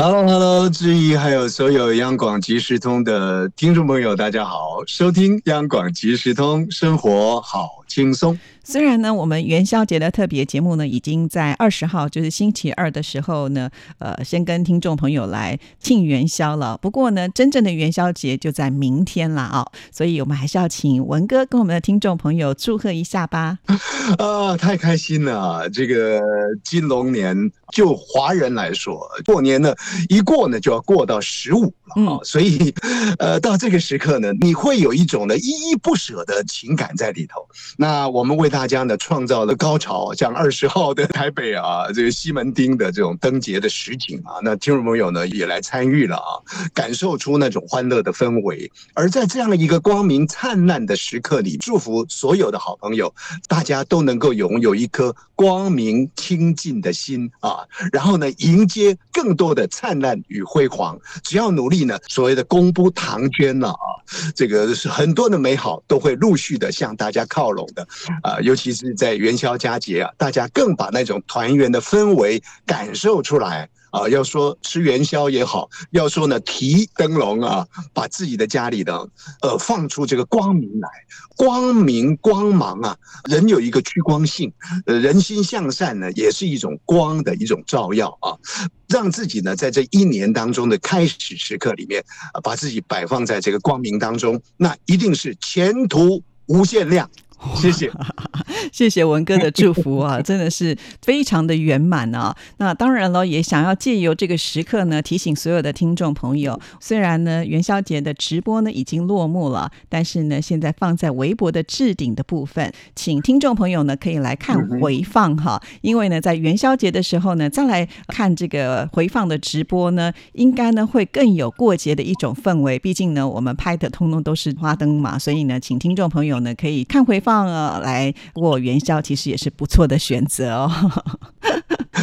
Hello，Hello，志毅，还有所有央广即时通的听众朋友，大家好，收听央广即时通，生活好轻松。虽然呢，我们元宵节的特别节目呢，已经在二十号，就是星期二的时候呢，呃，先跟听众朋友来庆元宵了。不过呢，真正的元宵节就在明天了啊，所以我们还是要请文哥跟我们的听众朋友祝贺一下吧。啊，太开心了！这个金龙年，就华人来说，过年呢，一过呢就要过到十五了啊，所以，呃，到这个时刻呢，你会有一种呢依依不舍的情感在里头。那我们为。大家呢创造了高潮，像二十号的台北啊，这个西门町的这种灯节的实景啊，那听众朋友呢也来参与了啊，感受出那种欢乐的氛围。而在这样的一个光明灿烂的时刻里，祝福所有的好朋友，大家都能够拥有一颗光明清净的心啊，然后呢迎接更多的灿烂与辉煌。只要努力呢，所谓的功不唐捐了啊，这个是很多的美好都会陆续的向大家靠拢的啊。尤其是在元宵佳节啊，大家更把那种团圆的氛围感受出来啊。要说吃元宵也好，要说呢提灯笼啊，把自己的家里的呃放出这个光明来，光明光芒啊。人有一个趋光性，呃，人心向善呢，也是一种光的一种照耀啊。让自己呢，在这一年当中的开始时刻里面，把自己摆放在这个光明当中，那一定是前途无限量。谢谢，谢谢文哥的祝福啊，真的是非常的圆满啊。那当然了，也想要借由这个时刻呢，提醒所有的听众朋友，虽然呢元宵节的直播呢已经落幕了，但是呢现在放在微博的置顶的部分，请听众朋友呢可以来看回放哈。因为呢在元宵节的时候呢，再来看这个回放的直播呢，应该呢会更有过节的一种氛围。毕竟呢我们拍的通通都是花灯嘛，所以呢请听众朋友呢可以看回。放放啊，来过元宵，其实也是不错的选择哦。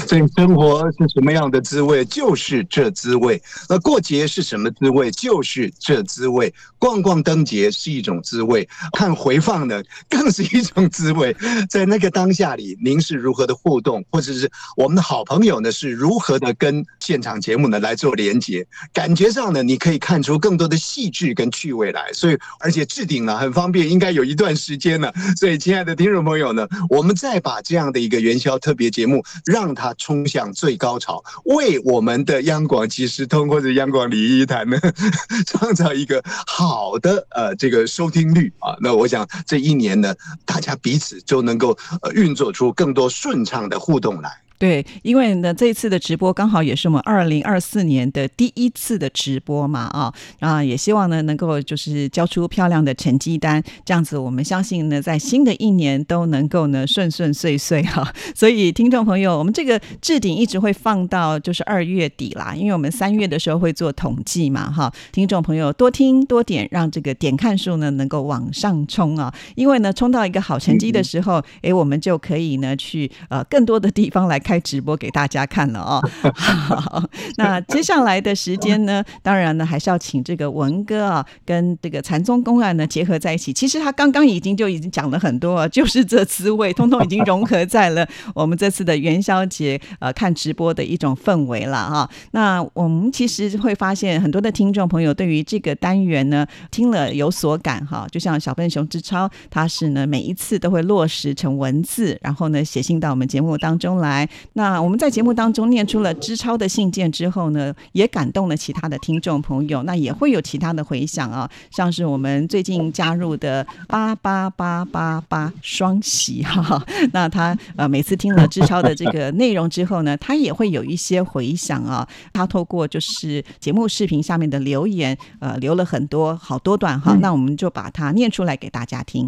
所以生活是什么样的滋味，就是这滋味；那过节是什么滋味，就是这滋味。逛逛灯节是一种滋味，看回放呢更是一种滋味。在那个当下里，您是如何的互动，或者是我们的好朋友呢是如何的跟现场节目呢来做连接？感觉上呢，你可以看出更多的细致跟趣味来。所以，而且置顶呢很方便，应该有一段时间呢。所以，亲爱的听众朋友呢，我们再把这样的一个元宵特别节目，让它冲向最高潮，为我们的央广即时通或者央广礼仪台呢，创造一个好的呃这个收听率啊。那我想这一年呢，大家彼此就能够呃运作出更多顺畅的互动来。对，因为呢，这一次的直播刚好也是我们二零二四年的第一次的直播嘛，啊啊，也希望呢能够就是交出漂亮的成绩单，这样子我们相信呢，在新的一年都能够呢顺顺遂遂哈。所以听众朋友，我们这个置顶一直会放到就是二月底啦，因为我们三月的时候会做统计嘛，哈。听众朋友多听多点，让这个点看数呢能够往上冲啊，因为呢冲到一个好成绩的时候，哎，我们就可以呢去呃更多的地方来。开直播给大家看了哦。好，那接下来的时间呢，当然呢还是要请这个文哥啊，跟这个禅宗公案呢结合在一起。其实他刚刚已经就已经讲了很多，就是这滋味，通通已经融合在了 我们这次的元宵节呃看直播的一种氛围了哈。那我们其实会发现很多的听众朋友对于这个单元呢听了有所感哈，就像小笨熊之超，他是呢每一次都会落实成文字，然后呢写信到我们节目当中来。那我们在节目当中念出了知超的信件之后呢，也感动了其他的听众朋友，那也会有其他的回响啊，像是我们最近加入的八八八八八双喜哈，那他呃每次听了知超的这个内容之后呢，他也会有一些回响啊，他透过就是节目视频下面的留言，呃留了很多好多段哈，那我们就把它念出来给大家听。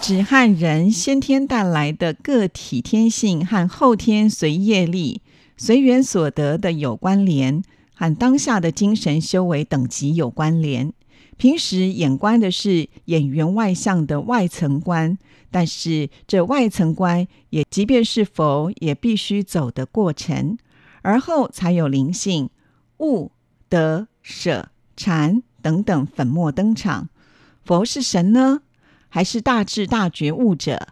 只和人先天带来的个体天性和后天随业力、随缘所得的有关联，和当下的精神修为等级有关联。平时眼观的是眼缘外向的外层观，但是这外层观也即便是佛，也必须走的过程，而后才有灵性、悟、得、舍、禅等等粉墨登场。佛是神呢，还是大智大觉悟者？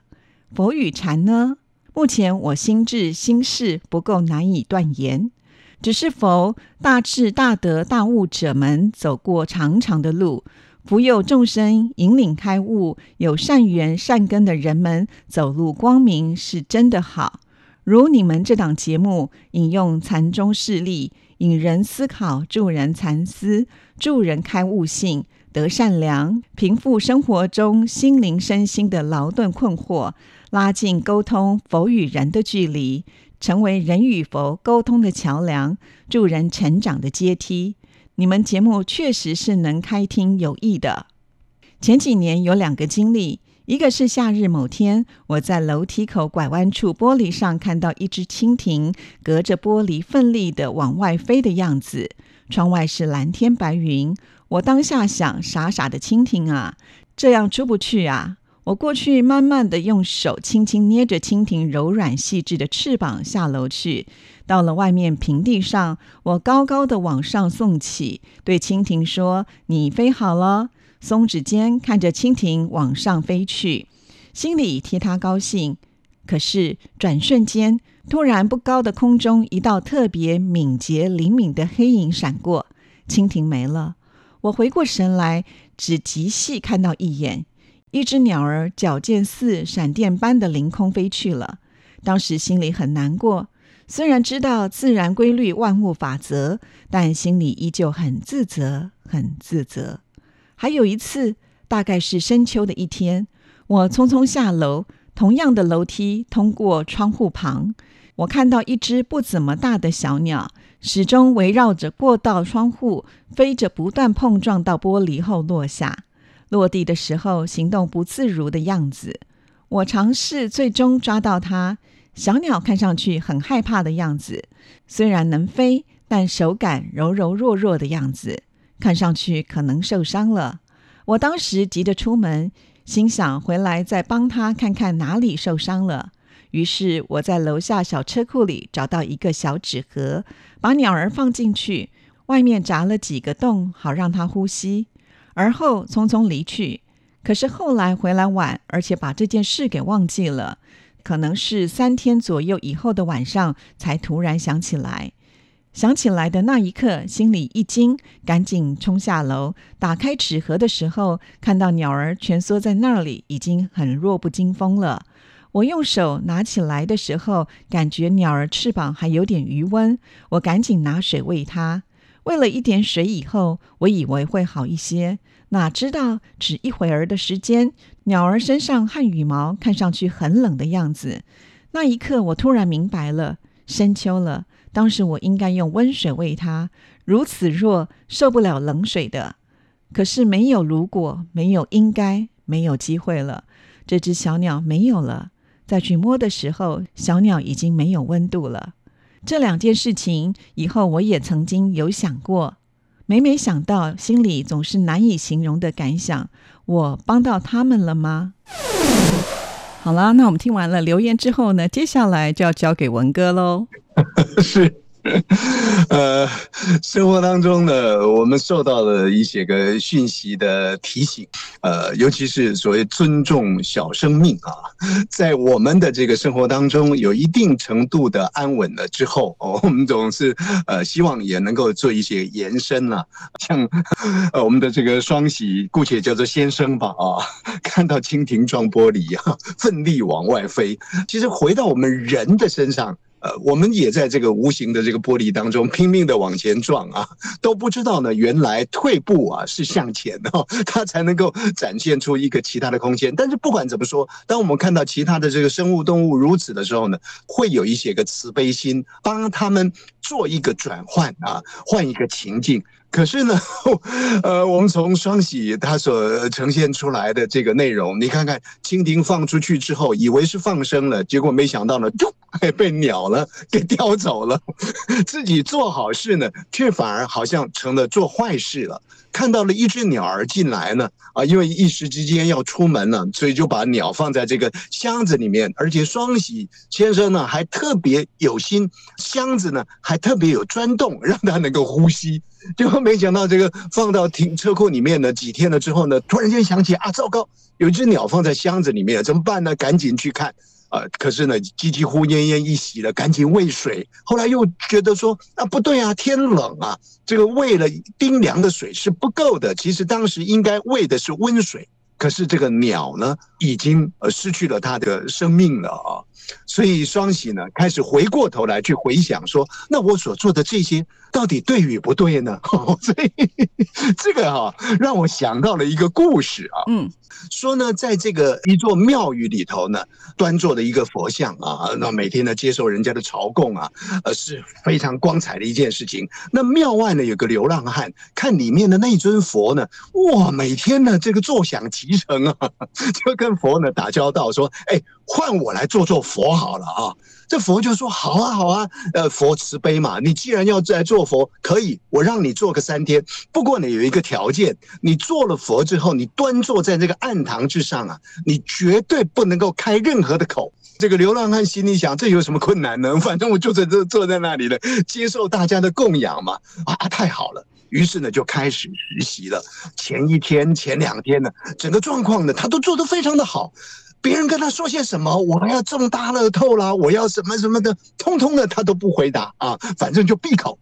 佛与禅呢？目前我心智心事不够难以断言。只是否大智大德大悟者们走过长长的路，福佑众生，引领开悟，有善缘善根的人们走入光明，是真的好。如你们这档节目，引用禅宗事例，引人思考，助人禅思，助人开悟性，得善良，平复生活中心灵身心的劳顿困惑，拉近沟通佛与人的距离。成为人与佛沟通的桥梁，助人成长的阶梯。你们节目确实是能开听有益的。前几年有两个经历，一个是夏日某天，我在楼梯口拐弯处玻璃上看到一只蜻蜓隔着玻璃奋力的往外飞的样子，窗外是蓝天白云。我当下想：傻傻的蜻蜓啊，这样出不去啊！我过去，慢慢的用手轻轻捏着蜻蜓柔软细致的翅膀下楼去。到了外面平地上，我高高的往上送起，对蜻蜓说：“你飞好了。”松指尖看着蜻蜓往上飞去，心里替它高兴。可是转瞬间，突然不高的空中一道特别敏捷灵敏的黑影闪过，蜻蜓没了。我回过神来，只极细看到一眼。一只鸟儿矫健似闪电般的凌空飞去了，当时心里很难过。虽然知道自然规律、万物法则，但心里依旧很自责，很自责。还有一次，大概是深秋的一天，我匆匆下楼，同样的楼梯通过窗户旁，我看到一只不怎么大的小鸟，始终围绕着过道窗户飞着，不断碰撞到玻璃后落下。落地的时候，行动不自如的样子。我尝试最终抓到它。小鸟看上去很害怕的样子，虽然能飞，但手感柔柔弱弱的样子，看上去可能受伤了。我当时急着出门，心想回来再帮它看看哪里受伤了。于是我在楼下小车库里找到一个小纸盒，把鸟儿放进去，外面扎了几个洞，好让它呼吸。而后匆匆离去，可是后来回来晚，而且把这件事给忘记了。可能是三天左右以后的晚上，才突然想起来。想起来的那一刻，心里一惊，赶紧冲下楼，打开纸盒的时候，看到鸟儿蜷缩在那里，已经很弱不禁风了。我用手拿起来的时候，感觉鸟儿翅膀还有点余温，我赶紧拿水喂它。喂了一点水以后，我以为会好一些，哪知道只一会儿的时间，鸟儿身上和羽毛看上去很冷的样子。那一刻，我突然明白了，深秋了，当时我应该用温水喂它，如此弱，受不了冷水的。可是没有如果，没有应该，没有机会了。这只小鸟没有了，再去摸的时候，小鸟已经没有温度了。这两件事情以后我也曾经有想过，每每想到，心里总是难以形容的感想。我帮到他们了吗？好啦，那我们听完了留言之后呢，接下来就要交给文哥喽。是。呃，生活当中呢，我们受到了一些个讯息的提醒，呃，尤其是所谓尊重小生命啊，在我们的这个生活当中，有一定程度的安稳了之后，我们总是呃希望也能够做一些延伸了，像呃我们的这个双喜，姑且叫做先生吧啊，看到蜻蜓撞玻璃啊，奋力往外飞，其实回到我们人的身上。呃，我们也在这个无形的这个玻璃当中拼命的往前撞啊，都不知道呢，原来退步啊是向前哦，它才能够展现出一个其他的空间。但是不管怎么说，当我们看到其他的这个生物动物如此的时候呢，会有一些个慈悲心，帮他们做一个转换啊，换一个情境。可是呢，呃，我们从双喜他所呈现出来的这个内容，你看看蜻蜓放出去之后，以为是放生了，结果没想到呢，就被鸟了 给叼走了。自己做好事呢，却反而好像成了做坏事了。看到了一只鸟儿进来呢，啊，因为一时之间要出门了，所以就把鸟放在这个箱子里面，而且双喜先生呢还特别有心，箱子呢还特别有钻洞，让它能够呼吸。结果没想到这个放到停车库里面呢，几天了之后呢，突然间想起啊，糟糕，有一只鸟放在箱子里面，怎么办呢？赶紧去看。呃，可是呢，几几乎奄奄一息了，赶紧喂水。后来又觉得说，啊，不对啊，天冷啊，这个喂了冰凉的水是不够的。其实当时应该喂的是温水。可是这个鸟呢，已经呃失去了它的生命了啊。所以双喜呢，开始回过头来去回想说，那我所做的这些到底对与不对呢？所以这个哈，让我想到了一个故事啊。嗯。说呢，在这个一座庙宇里头呢，端坐的一个佛像啊，那每天呢接受人家的朝贡啊，呃是非常光彩的一件事情。那庙外呢有个流浪汉，看里面的那尊佛呢，哇，每天呢这个坐享其成啊，就跟佛呢打交道，说，哎，换我来做做佛佛好了啊。这佛就说好啊好啊，呃，佛慈悲嘛，你既然要来做佛，可以，我让你做个三天。不过呢，有一个条件，你做了佛之后，你端坐在这个案堂之上啊，你绝对不能够开任何的口。这个流浪汉心里想，这有什么困难呢？反正我就在这坐在那里了，接受大家的供养嘛。啊，太好了。于是呢，就开始实习了。前一天、前两天呢，整个状况呢，他都做得非常的好。别人跟他说些什么，我要中大乐透啦，我要什么什么的，通通的他都不回答啊，反正就闭口。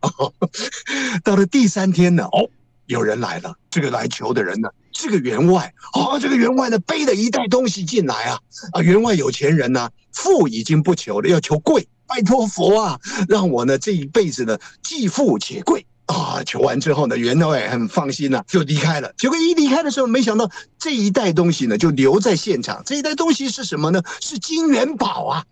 到了第三天呢，哦，有人来了，这个来求的人呢是个员外，哦，这个员外呢背了一袋东西进来啊，啊，员外有钱人呢，富已经不求了，要求贵，拜托佛啊，让我呢这一辈子呢既富且贵。啊！求完之后呢，袁老也很放心了，就离开了。结果一离开的时候，没想到这一袋东西呢，就留在现场。这一袋东西是什么呢？是金元宝啊！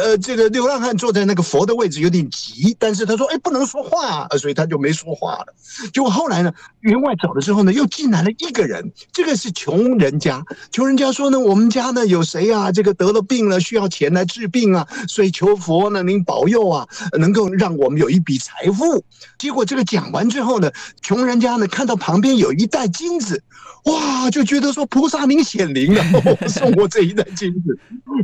呃，这个流浪汉坐在那个佛的位置有点急，但是他说：“哎，不能说话啊。”所以他就没说话了。结果后来呢，员外走了之后呢，又进来了一个人，这个是穷人家。穷人家说呢：“我们家呢有谁啊？这个得了病了，需要钱来治病啊，所以求佛呢，您保佑啊，能够让我们有一笔财富。”结果这个讲完之后呢，穷人家呢看到旁边有一袋金子。哇，就觉得说菩萨您显灵了，送我这一袋金子，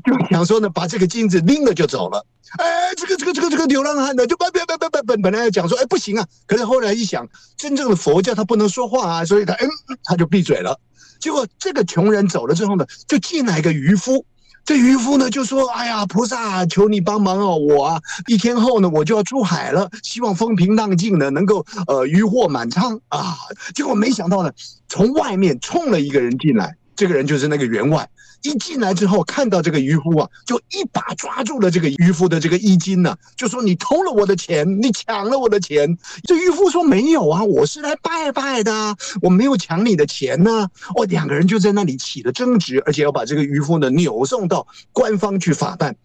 就想说呢，把这个金子拎了就走了。哎，这个这个这个这个流浪汉呢，就本本本本本本本来要讲说，哎不行啊，可是后来一想，真正的佛教他不能说话啊，所以他嗯他就闭嘴了。结果这个穷人走了之后呢，就进来一个渔夫。这渔夫呢就说：“哎呀，菩萨，求你帮忙哦！我啊，一天后呢，我就要出海了，希望风平浪静的，能够呃渔获满仓啊。”结果没想到呢，从外面冲了一个人进来，这个人就是那个员外。一进来之后，看到这个渔夫啊，就一把抓住了这个渔夫的这个衣襟呢，就说：“你偷了我的钱，你抢了我的钱。”这渔夫说：“没有啊，我是来拜拜的，我没有抢你的钱呢。”哦，两个人就在那里起了争执，而且要把这个渔夫呢扭送到官方去法办。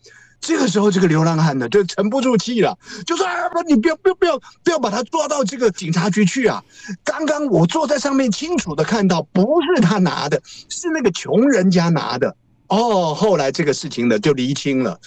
这个时候，这个流浪汉呢就沉不住气了，就说：“啊，不，你不要，不要，不要，不要把他抓到这个警察局去啊！刚刚我坐在上面，清楚的看到，不是他拿的，是那个穷人家拿的。哦，后来这个事情呢就厘清了，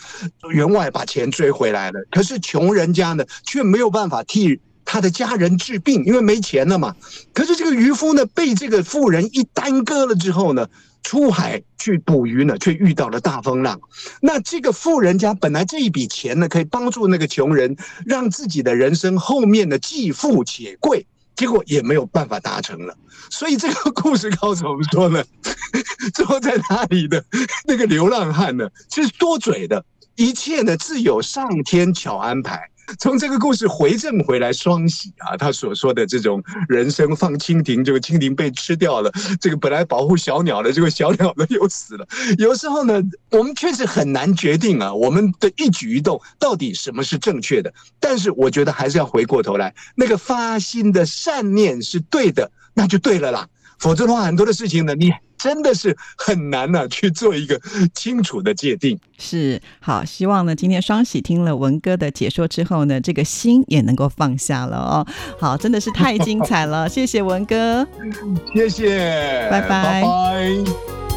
员外把钱追回来了，可是穷人家呢却没有办法替他的家人治病，因为没钱了嘛。可是这个渔夫呢被这个富人一耽搁了之后呢。”出海去捕鱼呢，却遇到了大风浪。那这个富人家本来这一笔钱呢，可以帮助那个穷人，让自己的人生后面的既富且贵，结果也没有办法达成了。所以这个故事告诉我们说呢，坐在那里的 那个流浪汉呢，是多嘴的，一切呢自有上天巧安排。从这个故事回正回来，双喜啊，他所说的这种人生放蜻蜓，这个蜻蜓被吃掉了，这个本来保护小鸟的这个小鸟呢又死了。有时候呢，我们确实很难决定啊，我们的一举一动到底什么是正确的。但是我觉得还是要回过头来，那个发心的善念是对的，那就对了啦。否则的话，很多的事情呢，你真的是很难呢，去做一个清楚的界定。是好，希望呢，今天双喜听了文哥的解说之后呢，这个心也能够放下了哦。好，真的是太精彩了，谢谢文哥，谢谢，拜拜拜拜。